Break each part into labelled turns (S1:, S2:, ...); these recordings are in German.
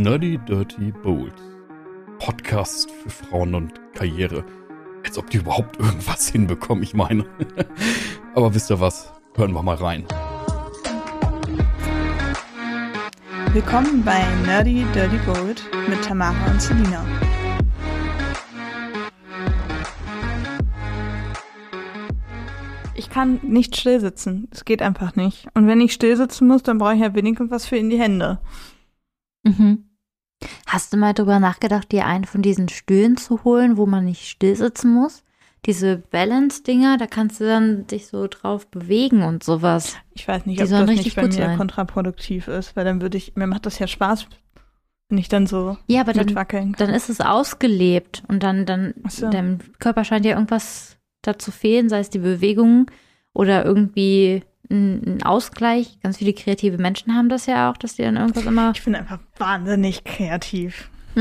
S1: Nerdy Dirty Bold. Podcast für Frauen und Karriere. Als ob die überhaupt irgendwas hinbekommen, ich meine. Aber wisst ihr was? Hören wir mal rein.
S2: Willkommen bei Nerdy Dirty Bold mit Tamara und Selina. Ich kann nicht still sitzen. Es geht einfach nicht. Und wenn ich still sitzen muss, dann brauche ich ja wenigstens was für in die Hände.
S3: Mhm. Hast du mal drüber nachgedacht, dir einen von diesen Stühlen zu holen, wo man nicht still sitzen muss? Diese Balance-Dinger, da kannst du dann dich so drauf bewegen und sowas.
S2: Ich weiß nicht,
S3: Die
S2: ob das
S3: richtig
S2: nicht bei mir
S3: sein.
S2: kontraproduktiv ist, weil dann würde ich, mir macht das ja Spaß, wenn ich dann so
S3: Ja, aber dann,
S2: kann.
S3: dann ist es ausgelebt und dann, dann,
S2: so.
S3: deinem Körper scheint ja irgendwas dazu fehlen, sei es die Bewegung oder irgendwie ein, Ausgleich. Ganz viele kreative Menschen haben das ja auch, dass die dann irgendwas immer.
S2: Ich bin einfach wahnsinnig kreativ.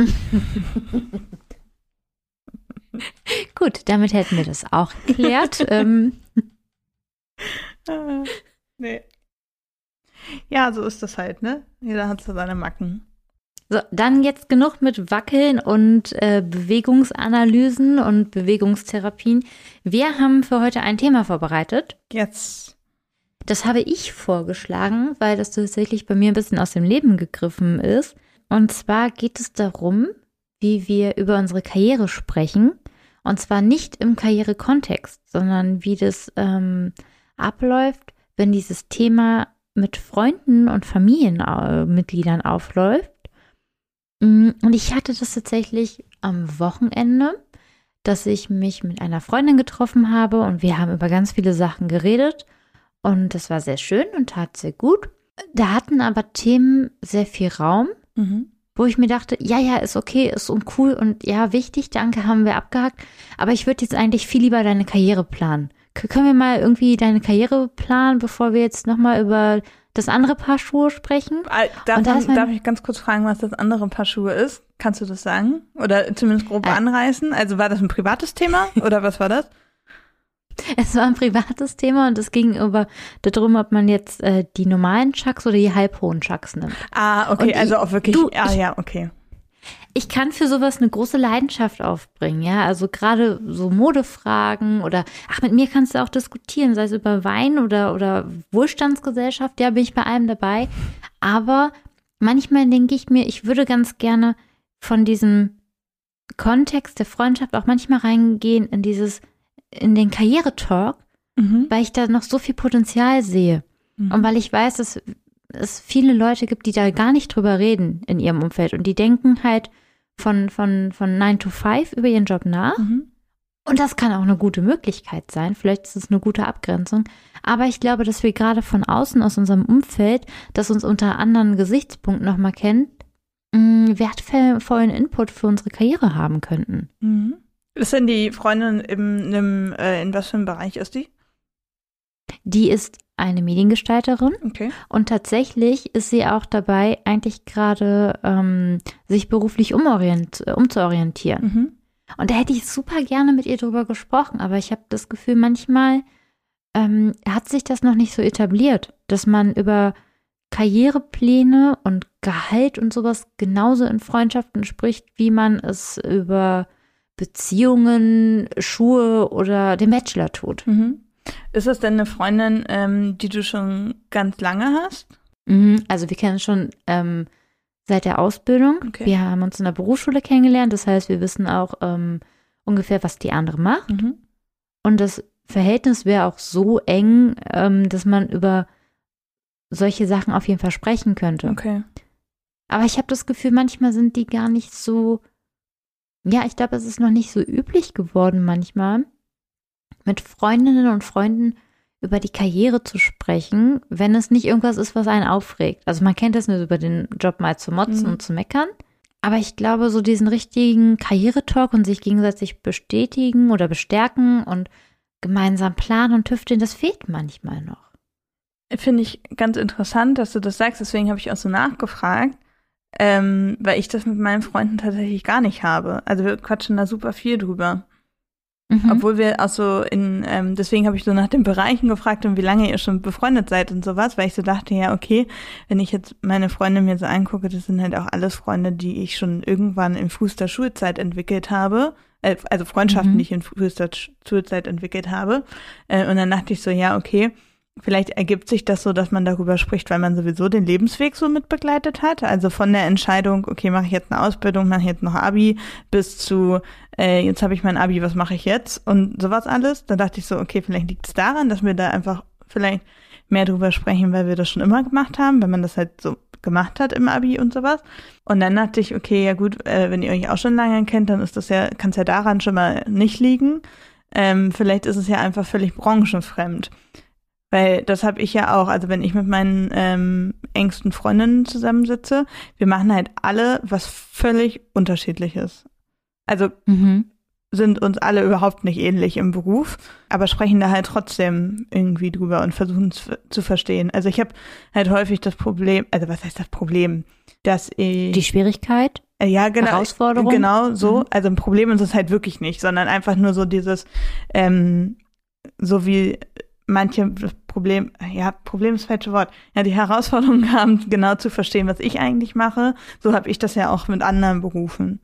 S3: Gut, damit hätten wir das auch geklärt. ähm,
S2: Äh, nee. Ja, so ist das halt, ne? Jeder hat so seine Macken.
S3: So, dann jetzt genug mit Wackeln und äh, Bewegungsanalysen und Bewegungstherapien. Wir haben für heute ein Thema vorbereitet.
S2: Jetzt.
S3: Das habe ich vorgeschlagen, weil das tatsächlich bei mir ein bisschen aus dem Leben gegriffen ist. Und zwar geht es darum, wie wir über unsere Karriere sprechen. Und zwar nicht im Karrierekontext, sondern wie das ähm, abläuft, wenn dieses Thema mit Freunden und Familienmitgliedern aufläuft. Mm, Und ich hatte das tatsächlich am Wochenende, dass ich mich mit einer Freundin getroffen habe und wir haben über ganz viele Sachen geredet. Und das war sehr schön und tat sehr gut. Da hatten aber Themen sehr viel Raum,
S2: Mhm.
S3: wo ich mir dachte, ja, ja, ist okay, ist und cool und ja, wichtig, danke, haben wir abgehakt. Aber ich würde jetzt eigentlich viel lieber deine Karriere planen. K können wir mal irgendwie deine Karriere planen, bevor wir jetzt nochmal über das andere Paar Schuhe sprechen?
S2: Darf,
S3: Und da mein-
S2: darf ich ganz kurz fragen, was das andere Paar Schuhe ist? Kannst du das sagen? Oder zumindest grob
S3: Äh.
S2: anreißen? Also war das ein privates Thema oder was war das?
S3: Es war ein privates Thema und es ging über darum, ob man jetzt äh, die normalen Chucks oder die halbhohen Chucks nimmt.
S2: Ah, okay,
S3: Und ich-
S2: also auch wirklich.
S3: du,
S2: ah,
S3: ich-
S2: ja, okay.
S3: Ich kann für sowas eine große Leidenschaft aufbringen, ja. Also gerade so Modefragen oder ach, mit mir kannst du auch diskutieren, sei es über Wein oder, oder Wohlstandsgesellschaft, ja, bin ich bei allem dabei. Aber manchmal denke ich mir, ich würde ganz gerne von diesem Kontext der Freundschaft auch manchmal reingehen in dieses, in den Karrieretalk,
S2: Mhm.
S3: weil ich da noch so viel Potenzial sehe.
S2: Mhm.
S3: Und weil ich weiß, dass es viele Leute gibt, die da gar nicht drüber reden in ihrem Umfeld und die denken halt von, von, von 9 to 5 über ihren Job nach.
S2: Mhm.
S3: Und das kann auch eine gute Möglichkeit sein. Vielleicht ist es eine gute Abgrenzung. Aber ich glaube, dass wir gerade von außen aus unserem Umfeld, das uns unter anderen Gesichtspunkten nochmal kennt, mh, wertvollen Input für unsere Karriere haben könnten.
S2: Mhm. Ist denn die Freundin im, im äh, in was für einem Bereich ist die?
S3: Die ist eine Mediengestalterin
S2: Okay.
S3: Und tatsächlich ist sie auch dabei, eigentlich gerade ähm, sich beruflich umorient äh, umzuorientieren.
S2: Mhm.
S3: Und da hätte ich super gerne mit ihr drüber gesprochen, aber ich habe das Gefühl, manchmal ähm, hat sich das noch nicht so etabliert, dass man über Karrierepläne und Gehalt und sowas genauso in Freundschaften spricht, wie man es über Beziehungen, Schuhe oder den Bachelor tut.
S2: Mhm. Ist das denn eine Freundin, ähm, die du schon ganz lange hast?
S3: Mhm, Also wir kennen schon ähm, seit der Ausbildung.
S2: Okay.
S3: Wir haben uns in der Berufsschule kennengelernt. Das heißt, wir wissen auch ähm, ungefähr, was die andere macht.
S2: Mhm.
S3: Und das Verhältnis wäre auch so eng, ähm, dass man über solche Sachen auf jeden Fall sprechen könnte.
S2: Okay.
S3: Aber ich habe das Gefühl, manchmal sind die gar nicht so. Ja, ich glaube, es ist noch nicht so üblich geworden, manchmal mit Freundinnen und Freunden über die Karriere zu sprechen, wenn es nicht irgendwas ist, was einen aufregt. Also man kennt das nur über den Job mal zu motzen
S2: Mhm.
S3: und zu meckern. Aber ich glaube, so diesen richtigen Karrieretalk und sich gegenseitig bestätigen oder bestärken und gemeinsam planen und tüfteln, das fehlt manchmal noch.
S2: Finde ich ganz interessant, dass du das sagst. Deswegen habe ich auch so nachgefragt, ähm, weil ich das mit meinen Freunden tatsächlich gar nicht habe. Also wir quatschen da super viel drüber. Mhm. Obwohl wir auch so in, ähm, deswegen habe ich so nach den Bereichen gefragt und wie lange ihr schon befreundet seid und sowas, weil ich so dachte, ja, okay, wenn ich jetzt meine Freunde mir so angucke, das sind halt auch alles Freunde, die ich schon irgendwann Fuß der Schulzeit entwickelt habe. Äh, also Freundschaften, mhm. die ich in Fuß der Schulzeit entwickelt habe. Äh, und dann dachte ich so, ja, okay, vielleicht ergibt sich das so, dass man darüber spricht, weil man sowieso den Lebensweg so mit begleitet hat. Also von der Entscheidung, okay, mache ich jetzt eine Ausbildung, mache ich jetzt noch Abi, bis zu, äh, jetzt habe ich mein Abi, was mache ich jetzt? Und sowas alles. Da dachte ich so, okay, vielleicht liegt es daran, dass wir da einfach vielleicht mehr drüber sprechen, weil wir das schon immer gemacht haben, wenn man das halt so gemacht hat im Abi und sowas. Und dann dachte ich, okay, ja gut, äh, wenn ihr euch auch schon lange kennt, dann ist das ja, kann es ja daran schon mal nicht liegen. Ähm, vielleicht ist es ja einfach völlig branchenfremd. Weil das habe ich ja auch. Also wenn ich mit meinen ähm, engsten Freundinnen zusammensitze, wir machen halt alle was völlig unterschiedliches. Also mhm. sind uns alle überhaupt nicht ähnlich im Beruf, aber sprechen da halt trotzdem irgendwie drüber und versuchen es zu verstehen. Also ich habe halt häufig das Problem, also was heißt das Problem? Dass ich,
S3: Die Schwierigkeit?
S2: Äh, ja, genau.
S3: Herausforderung?
S2: Genau, so. Mhm. Also ein Problem ist es halt wirklich nicht, sondern einfach nur so dieses, ähm, so wie manche Problem, ja, Problem ist das falsche Wort, ja, die Herausforderung haben, genau zu verstehen, was ich eigentlich mache. So habe ich das ja auch mit anderen Berufen.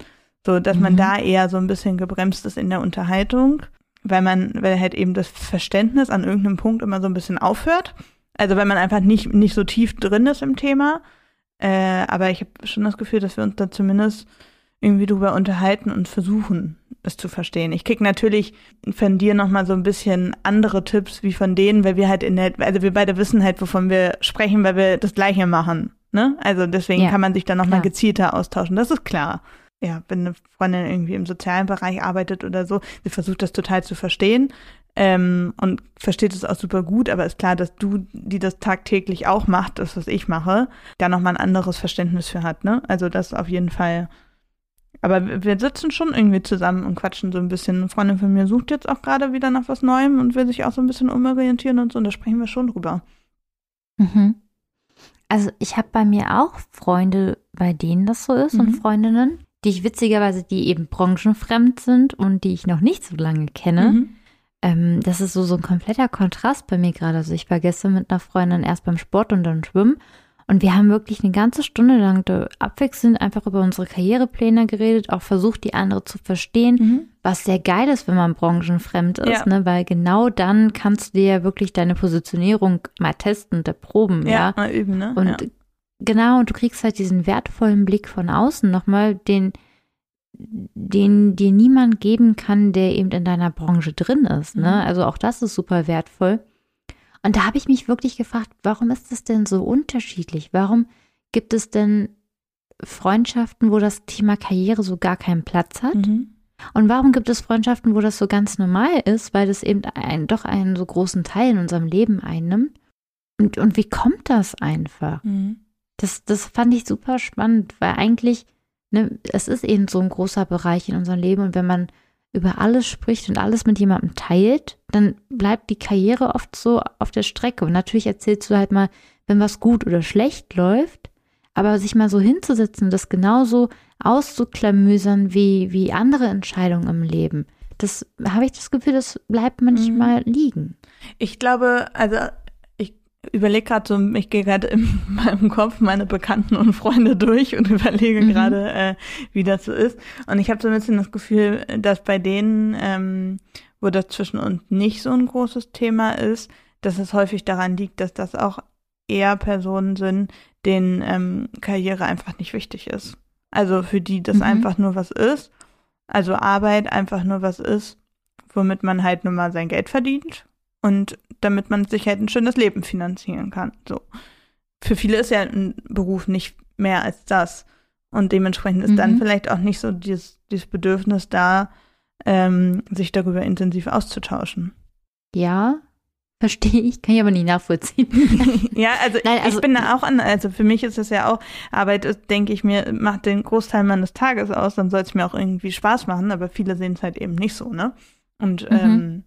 S2: So, dass mhm. man da eher so ein bisschen gebremst ist in der Unterhaltung, weil man, weil halt eben das Verständnis an irgendeinem Punkt immer so ein bisschen aufhört. Also wenn man einfach nicht, nicht so tief drin ist im Thema. Äh, aber ich habe schon das Gefühl, dass wir uns da zumindest irgendwie drüber unterhalten und versuchen, es zu verstehen. Ich krieg natürlich von dir nochmal so ein bisschen andere Tipps wie von denen, weil wir halt in der, also wir beide wissen halt, wovon wir sprechen, weil wir das Gleiche machen. Ne? Also deswegen ja, kann man sich dann nochmal gezielter austauschen. Das ist klar. Ja, wenn eine Freundin irgendwie im sozialen Bereich arbeitet oder so, sie versucht das total zu verstehen ähm, und versteht es auch super gut, aber ist klar, dass du, die das tagtäglich auch macht, das, was ich mache, da nochmal ein anderes Verständnis für hat. Ne? Also das auf jeden Fall aber wir sitzen schon irgendwie zusammen und quatschen so ein bisschen. Eine Freundin von mir sucht jetzt auch gerade wieder nach was Neuem und will sich auch so ein bisschen umorientieren und so. Und da sprechen wir schon drüber.
S3: Mhm. Also ich habe bei mir auch Freunde, bei denen das so ist mhm. und Freundinnen, die ich witzigerweise, die eben branchenfremd sind und die ich noch nicht so lange kenne. Mhm. Ähm, das ist so, so ein kompletter Kontrast bei mir gerade. Also ich war gestern mit einer Freundin erst beim Sport und dann schwimmen. Und wir haben wirklich eine ganze Stunde lang abwechselnd einfach über unsere Karrierepläne geredet, auch versucht, die andere zu verstehen, mhm. was sehr geil ist, wenn man branchenfremd ist, ja. ne? weil genau dann kannst du dir ja wirklich deine Positionierung mal testen und erproben. Ja, ja?
S2: mal üben, ne?
S3: Und ja. genau, und du kriegst halt diesen wertvollen Blick von außen nochmal, den, den dir niemand geben kann, der eben in deiner Branche drin ist. Ne? Mhm. Also auch das ist super wertvoll. Und da habe ich mich wirklich gefragt, warum ist das denn so unterschiedlich? Warum gibt es denn Freundschaften, wo das Thema Karriere so gar keinen Platz hat? Mhm. Und warum gibt es Freundschaften, wo das so ganz normal ist, weil das eben ein, doch einen so großen Teil in unserem Leben einnimmt? Und, und wie kommt das einfach? Mhm. Das, das fand ich super spannend, weil eigentlich, ne, es ist eben so ein großer Bereich in unserem Leben und wenn man über alles spricht und alles mit jemandem teilt, dann bleibt die Karriere oft so auf der Strecke. Und natürlich erzählst du halt mal, wenn was gut oder schlecht läuft, aber sich mal so hinzusetzen, das genauso auszuklamüsern wie, wie andere Entscheidungen im Leben, das habe ich das Gefühl, das bleibt manchmal mhm. liegen.
S2: Ich glaube, also überlege gerade so, ich gehe gerade in meinem Kopf meine Bekannten und Freunde durch und überlege mhm. gerade, äh, wie das so ist. Und ich habe so ein bisschen das Gefühl, dass bei denen, ähm, wo das zwischen uns nicht so ein großes Thema ist, dass es häufig daran liegt, dass das auch eher Personen sind, denen ähm, Karriere einfach nicht wichtig ist. Also für die das mhm. einfach nur was ist. Also Arbeit einfach nur was ist, womit man halt nur mal sein Geld verdient und damit man sich halt ein schönes Leben finanzieren kann. So. Für viele ist ja ein Beruf nicht mehr als das. Und dementsprechend ist mhm. dann vielleicht auch nicht so dieses, dieses Bedürfnis da, ähm, sich darüber intensiv auszutauschen.
S3: Ja, verstehe ich, kann ich aber nicht nachvollziehen.
S2: ja, also, Nein, also, ich bin da auch an, also für mich ist es ja auch, Arbeit ist, denke ich mir, macht den Großteil meines Tages aus, dann soll es mir auch irgendwie Spaß machen, aber viele sehen es halt eben nicht so, ne? Und mhm. ähm,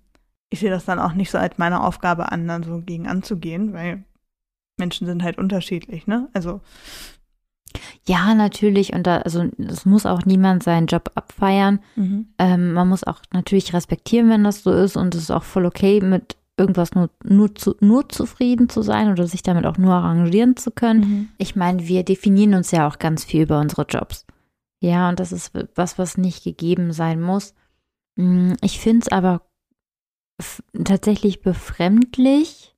S2: ich sehe das dann auch nicht so als meine Aufgabe an, dann so gegen anzugehen, weil Menschen sind halt unterschiedlich, ne? Also
S3: Ja, natürlich. Und da, also es muss auch niemand seinen Job abfeiern.
S2: Mhm.
S3: Ähm, man muss auch natürlich respektieren, wenn das so ist. Und es ist auch voll okay, mit irgendwas nur, nur, zu, nur zufrieden zu sein oder sich damit auch nur arrangieren zu können.
S2: Mhm.
S3: Ich meine, wir definieren uns ja auch ganz viel über unsere Jobs. Ja, und das ist was, was nicht gegeben sein muss. Mm, Ich finde es aber tatsächlich befremdlich,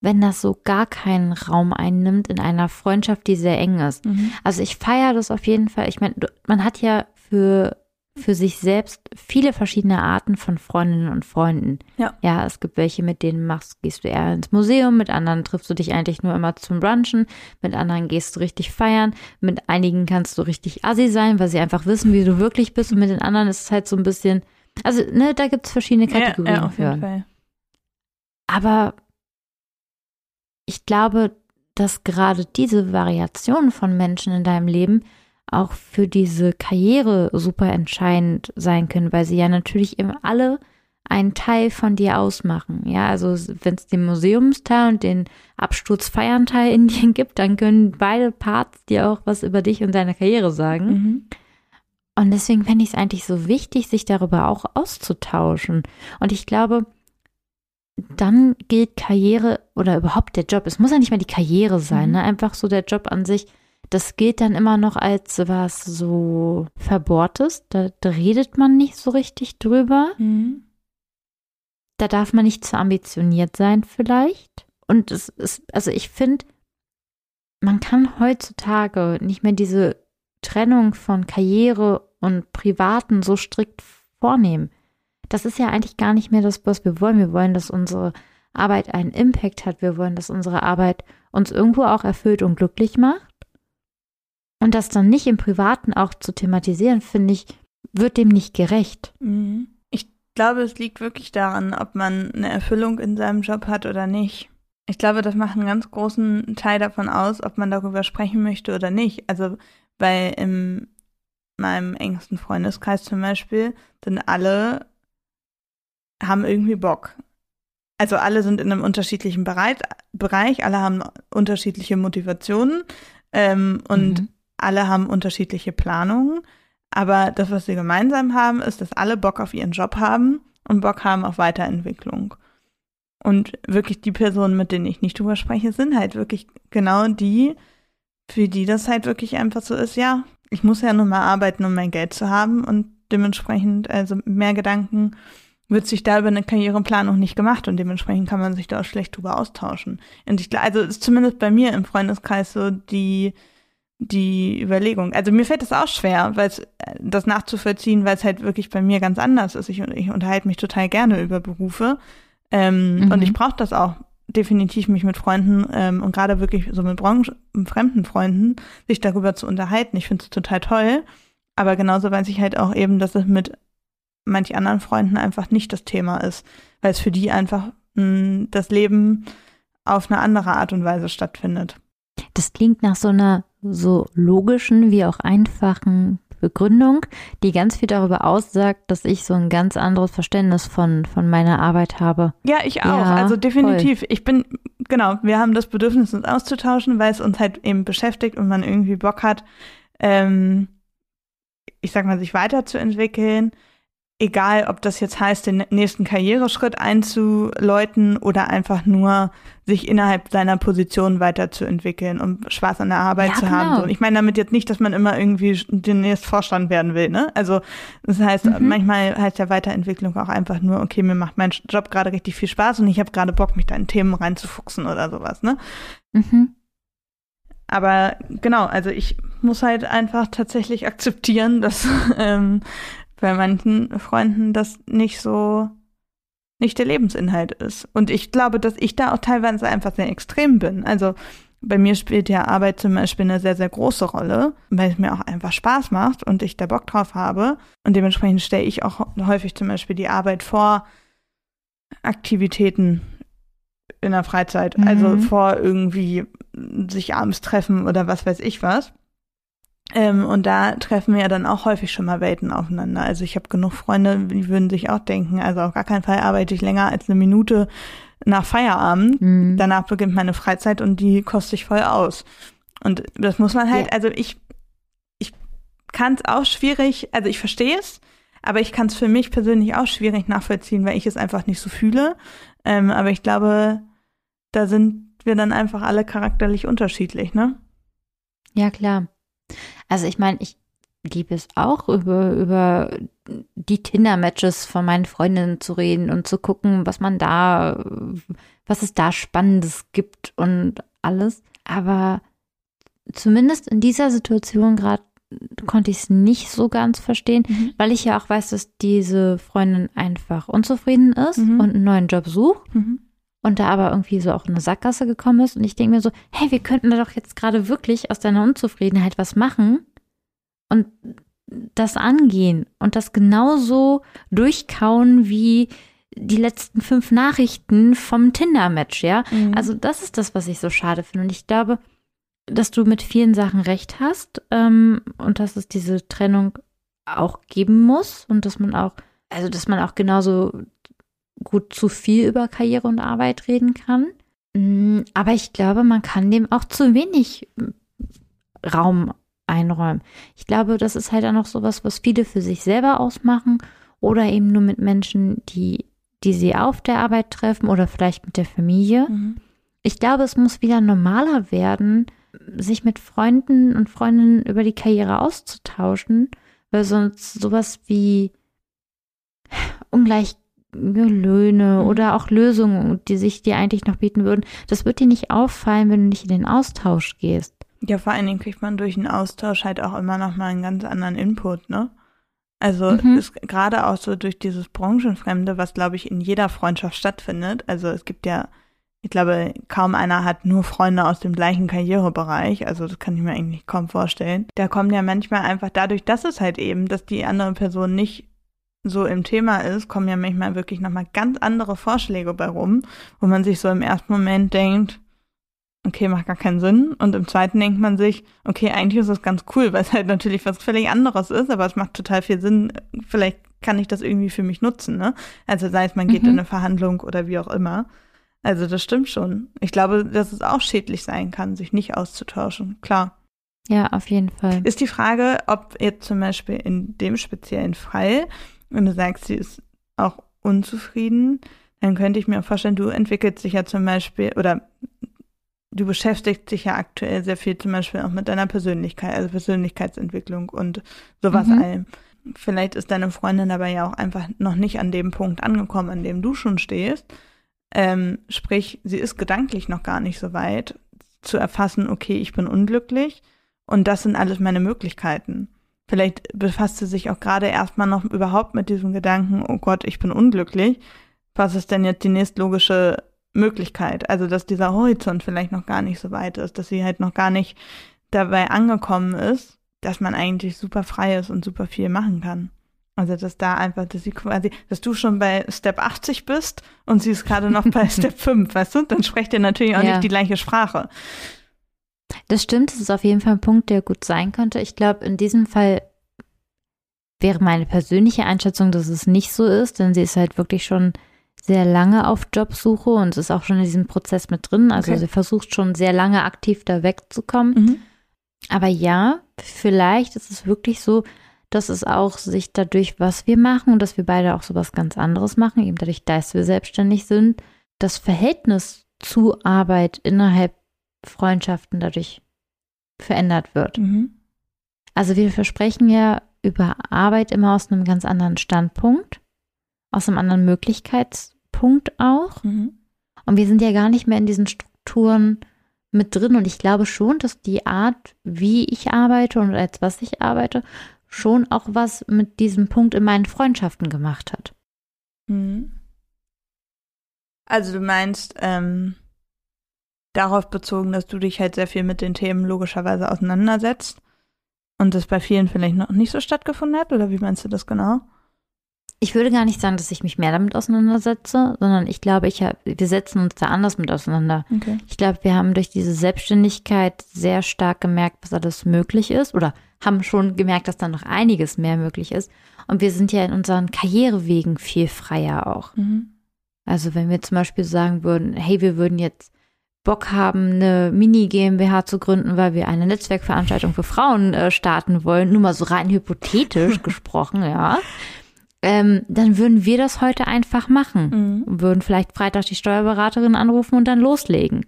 S3: wenn das so gar keinen Raum einnimmt in einer Freundschaft, die sehr eng ist.
S2: Mhm.
S3: Also ich feiere das auf jeden Fall. Ich meine, man hat ja für, für sich selbst viele verschiedene Arten von Freundinnen und Freunden.
S2: Ja.
S3: Ja, es gibt welche, mit denen machst, gehst du eher ins Museum, mit anderen triffst du dich eigentlich nur immer zum Brunchen, mit anderen gehst du richtig feiern, mit einigen kannst du richtig assi sein, weil sie einfach wissen, wie du wirklich bist und mit den anderen ist es halt so ein bisschen, also ne, da gibt es verschiedene Kategorien
S2: Ja, ja, auf jeden Fall.
S3: Aber ich glaube, dass gerade diese Variation von Menschen in deinem Leben auch für diese Karriere super entscheidend sein können, weil sie ja natürlich eben alle einen Teil von dir ausmachen. Ja, also wenn es den Museumsteil und den Absturzfeiernteil in dir gibt, dann können beide Parts dir auch was über dich und deine Karriere sagen.
S2: Mhm.
S3: Und deswegen fände ich es eigentlich so wichtig, sich darüber auch auszutauschen. Und ich glaube, dann gilt Karriere oder überhaupt der Job, es muss ja nicht mal die Karriere sein,
S2: Mhm.
S3: ne? einfach so der Job an sich, das gilt dann immer noch als was so Verbohrtes. Da, redet man nicht so richtig drüber.
S2: Mhm.
S3: Da darf man nicht zu ambitioniert sein, vielleicht. Und es ist, also ich finde, man kann heutzutage nicht mehr diese Trennung von Karriere und Privaten so strikt vornehmen. Das ist ja eigentlich gar nicht mehr das, was wir wollen. Wir wollen, dass unsere Arbeit einen Impact hat. Wir wollen, dass unsere Arbeit uns irgendwo auch erfüllt und glücklich macht. Und das dann nicht im Privaten auch zu thematisieren, finde ich, wird dem nicht gerecht.
S2: Mhm. Ich glaube, es liegt wirklich daran, ob man eine Erfüllung in seinem Job hat oder nicht. Ich glaube, das macht einen ganz großen Teil davon aus, ob man darüber sprechen möchte oder nicht. Also, weil in meinem engsten Freundeskreis zum Beispiel sind alle, haben irgendwie Bock. Also alle sind in einem unterschiedlichen Bereich, Bereich alle haben unterschiedliche Motivationen ähm, und
S3: Mhm.
S2: alle haben unterschiedliche Planungen. Aber das, was sie gemeinsam haben, ist, dass alle Bock auf ihren Job haben und Bock haben auf Weiterentwicklung. Und wirklich die Personen, mit denen ich nicht drüber spreche, sind halt wirklich genau die, für die das halt wirklich einfach so ist, ja, ich muss ja nur mal arbeiten, um mein Geld zu haben und dementsprechend, also mehr Gedanken wird sich da über eine Karriereplanung nicht gemacht und dementsprechend kann man sich da auch schlecht drüber austauschen. Und ich glaube, also ist zumindest bei mir im Freundeskreis so die, die Überlegung. Also mir fällt es auch schwer, weil es das nachzuvollziehen, weil es halt wirklich bei mir ganz anders ist. Ich, ich unterhalte mich total gerne über Berufe ähm,
S3: Mhm.
S2: und ich brauche das auch definitiv, mich mit Freunden ähm, und gerade wirklich so mit Branchen, fremden Freunden, sich darüber zu unterhalten. Ich finde es total toll, aber genauso weiß ich halt auch eben, dass es mit manch anderen Freunden einfach nicht das Thema ist, weil es für die einfach mh, das Leben auf eine andere Art und Weise stattfindet.
S3: Das klingt nach so einer so logischen wie auch einfachen Begründung, die ganz viel darüber aussagt, dass ich so ein ganz anderes Verständnis von, von meiner Arbeit habe.
S2: Ja, ich auch.
S3: Ja,
S2: also definitiv. Ich bin, genau, wir haben das Bedürfnis, uns auszutauschen, weil es uns halt eben beschäftigt und man irgendwie Bock hat, ähm, ich sag mal, sich weiterzuentwickeln. Egal, ob das jetzt heißt, den nächsten Karriereschritt einzuläuten oder einfach nur sich innerhalb seiner Position weiterzuentwickeln und Spaß an der Arbeit
S3: Ja,
S2: zu haben.
S3: genau.
S2: So. Und ich meine damit jetzt nicht, dass man immer irgendwie demnächst Vorstand werden will. Ne? Also das heißt,
S3: Mhm.
S2: manchmal heißt ja Weiterentwicklung auch einfach nur, okay, mir macht mein Job gerade richtig viel Spaß und ich habe gerade Bock, mich da in Themen reinzufuchsen oder sowas. Ne?
S3: Mhm.
S2: Aber genau, also ich muss halt einfach tatsächlich akzeptieren, dass ähm, bei manchen Freunden das nicht so nicht der Lebensinhalt ist. Und ich glaube, dass ich da auch teilweise einfach sehr extrem bin. Also bei mir spielt ja Arbeit zum Beispiel eine sehr, sehr große Rolle, weil es mir auch einfach Spaß macht und ich da Bock drauf habe. Und dementsprechend stelle ich auch häufig zum Beispiel die Arbeit vor Aktivitäten in der Freizeit.
S3: Mhm.
S2: Also vor irgendwie sich abends treffen oder was weiß ich was. Ähm, und da treffen wir ja dann auch häufig schon mal Welten aufeinander. Also ich habe genug Freunde, die würden sich auch denken, also auf gar keinen Fall arbeite ich länger als eine Minute nach Feierabend.
S3: Mhm.
S2: Danach beginnt meine Freizeit und die koste ich voll aus. Und das muss man halt,
S3: Ja.
S2: also ich, ich kann es auch schwierig, also ich verstehe es, aber ich kann es für mich persönlich auch schwierig nachvollziehen, weil ich es einfach nicht so fühle. Ähm, aber ich glaube, da sind wir dann einfach alle charakterlich unterschiedlich, ne?
S3: Ja, klar. Also ich meine, ich liebe es auch, über, über die Tinder-Matches von meinen Freundinnen zu reden und zu gucken, was man da, was es da Spannendes gibt und alles. Aber zumindest in dieser Situation gerade konnte ich es nicht so ganz verstehen,
S2: Mhm.
S3: weil ich ja auch weiß, dass diese Freundin einfach unzufrieden ist
S2: Mhm.
S3: und einen neuen Job sucht
S2: Mhm.
S3: Und da aber irgendwie so auch in eine Sackgasse gekommen ist. Und ich denke mir so, hey, wir könnten da doch jetzt gerade wirklich aus deiner Unzufriedenheit was machen und das angehen und das genauso durchkauen wie die letzten fünf Nachrichten vom Tinder-Match, ja.
S2: Mhm.
S3: Also das ist das, was ich so schade finde. Und ich glaube, dass du mit vielen Sachen recht hast ähm, und dass es diese Trennung auch geben muss und dass man auch, also dass man auch genauso gut zu viel über Karriere und Arbeit reden kann. Mm, Aber ich glaube, man kann dem auch zu wenig mm, Raum einräumen. Ich glaube, das ist halt auch noch sowas, was viele für sich selber ausmachen oder eben nur mit Menschen, die, die sie auf der Arbeit treffen oder vielleicht mit der Familie.
S2: Mhm.
S3: Ich glaube, es muss wieder normaler werden, sich mit Freunden und Freundinnen über die Karriere auszutauschen, weil sonst sowas wie ungleiche Löhne
S2: Mhm.
S3: oder auch Lösungen, die sich dir eigentlich noch bieten würden, das wird dir nicht auffallen, wenn du nicht in den Austausch gehst.
S2: Ja, vor allen Dingen kriegt man durch einen Austausch halt auch immer noch mal einen ganz anderen Input, ne? Also
S3: Mhm.
S2: ist gerade auch so durch dieses Branchenfremde, was glaube ich in jeder Freundschaft stattfindet. Also es gibt ja, ich glaube, kaum einer hat nur Freunde aus dem gleichen Karrierebereich. Also das kann ich mir eigentlich kaum vorstellen. Da kommen ja manchmal einfach dadurch, dass es halt eben, dass die andere Person nicht so im Thema ist, kommen ja manchmal wirklich nochmal ganz andere Vorschläge bei rum, wo man sich so im ersten Moment denkt, okay, macht gar keinen Sinn. Und im zweiten denkt man sich, okay, eigentlich ist das ganz cool, weil es halt natürlich was völlig anderes ist, aber es macht total viel Sinn. Vielleicht kann ich das irgendwie für mich nutzen, ne? Also sei es, man geht
S3: Mhm.
S2: in eine Verhandlung oder wie auch immer. Also das stimmt schon. Ich glaube, dass es auch schädlich sein kann, sich nicht auszutauschen. Klar.
S3: Ja, auf jeden Fall.
S2: Ist die Frage, ob jetzt zum Beispiel in dem speziellen Fall, wenn du sagst, sie ist auch unzufrieden, dann könnte ich mir auch vorstellen, du entwickelst dich ja zum Beispiel oder du beschäftigst dich ja aktuell sehr viel zum Beispiel auch mit deiner Persönlichkeit, also Persönlichkeitsentwicklung und sowas
S3: Mhm.
S2: allem. Vielleicht ist deine Freundin dabei ja auch einfach noch nicht an dem Punkt angekommen, an dem du schon stehst. Ähm, sprich, sie ist gedanklich noch gar nicht so weit zu erfassen, okay, ich bin unglücklich und das sind alles meine Möglichkeiten. Vielleicht befasst sie sich auch gerade erstmal noch überhaupt mit diesem Gedanken, oh Gott, ich bin unglücklich. Was ist denn jetzt die nächstlogische Möglichkeit? Also, dass dieser Horizont vielleicht noch gar nicht so weit ist, dass sie halt noch gar nicht dabei angekommen ist, dass man eigentlich super frei ist und super viel machen kann. Also, dass da einfach, dass sie quasi, dass du schon bei Step 80 bist und sie ist gerade noch bei Step 5, weißt du? Dann sprecht ihr natürlich auch
S3: Ja.
S2: nicht die gleiche Sprache.
S3: Das stimmt, das ist auf jeden Fall ein Punkt, der gut sein könnte. Ich glaube, in diesem Fall wäre meine persönliche Einschätzung, dass es nicht so ist, denn sie ist halt wirklich schon sehr lange auf Jobsuche und ist auch schon in diesem Prozess mit drin. Also
S2: Okay.
S3: sie versucht schon sehr lange aktiv da wegzukommen.
S2: Mhm.
S3: Aber ja, vielleicht ist es wirklich so, dass es auch sich dadurch, was wir machen und dass wir beide auch sowas ganz anderes machen, eben dadurch, dass wir selbstständig sind, das Verhältnis zu Arbeit innerhalb Freundschaften dadurch verändert wird.
S2: Mhm.
S3: Also wir versprechen ja über Arbeit immer aus einem ganz anderen Standpunkt, aus einem anderen Möglichkeitspunkt auch.
S2: Mhm.
S3: Und wir sind ja gar nicht mehr in diesen Strukturen mit drin. Und ich glaube schon, dass die Art, wie ich arbeite und als was ich arbeite, schon auch was mit diesem Punkt in meinen Freundschaften gemacht hat.
S2: Mhm. Also du meinst ähm, darauf bezogen, dass du dich halt sehr viel mit den Themen logischerweise auseinandersetzt und das bei vielen vielleicht noch nicht so stattgefunden hat? Oder wie meinst du das genau?
S3: Ich würde gar nicht sagen, dass ich mich mehr damit auseinandersetze, sondern ich glaube, ich hab, wir setzen uns da anders mit auseinander.
S2: Okay.
S3: Ich glaube, wir haben durch diese Selbstständigkeit sehr stark gemerkt, was alles möglich ist oder haben schon gemerkt, dass da noch einiges mehr möglich ist. Und wir sind ja in unseren Karrierewegen viel freier auch.
S2: Mhm.
S3: Also wenn wir zum Beispiel sagen würden, hey, wir würden jetzt Bock haben, eine Mini-GmbH zu gründen, weil wir eine Netzwerkveranstaltung für Frauen äh, starten wollen, nur mal so rein hypothetisch gesprochen, ja, ähm, dann würden wir das heute einfach machen.
S2: Mhm.
S3: Würden vielleicht Freitag die Steuerberaterin anrufen und dann loslegen.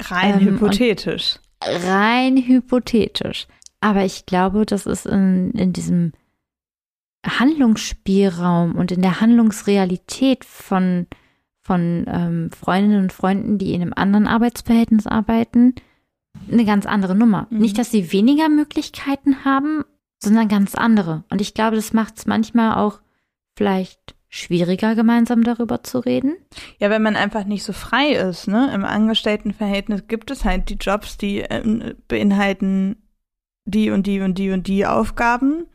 S2: Rein
S3: Ähm,
S2: hypothetisch.
S3: Rein hypothetisch. Aber ich glaube, das ist in, in diesem Handlungsspielraum und in der Handlungsrealität von, von ähm, Freundinnen und Freunden, die in einem anderen Arbeitsverhältnis arbeiten, eine ganz andere Nummer.
S2: Mhm.
S3: Nicht, dass sie weniger Möglichkeiten haben, sondern ganz andere. Und ich glaube, das macht es manchmal auch vielleicht schwieriger, gemeinsam darüber zu reden.
S2: Ja, wenn man einfach nicht so frei ist, ne? Im Angestelltenverhältnis gibt es halt die Jobs, die ähm, beinhalten die und die und die und die Aufgaben.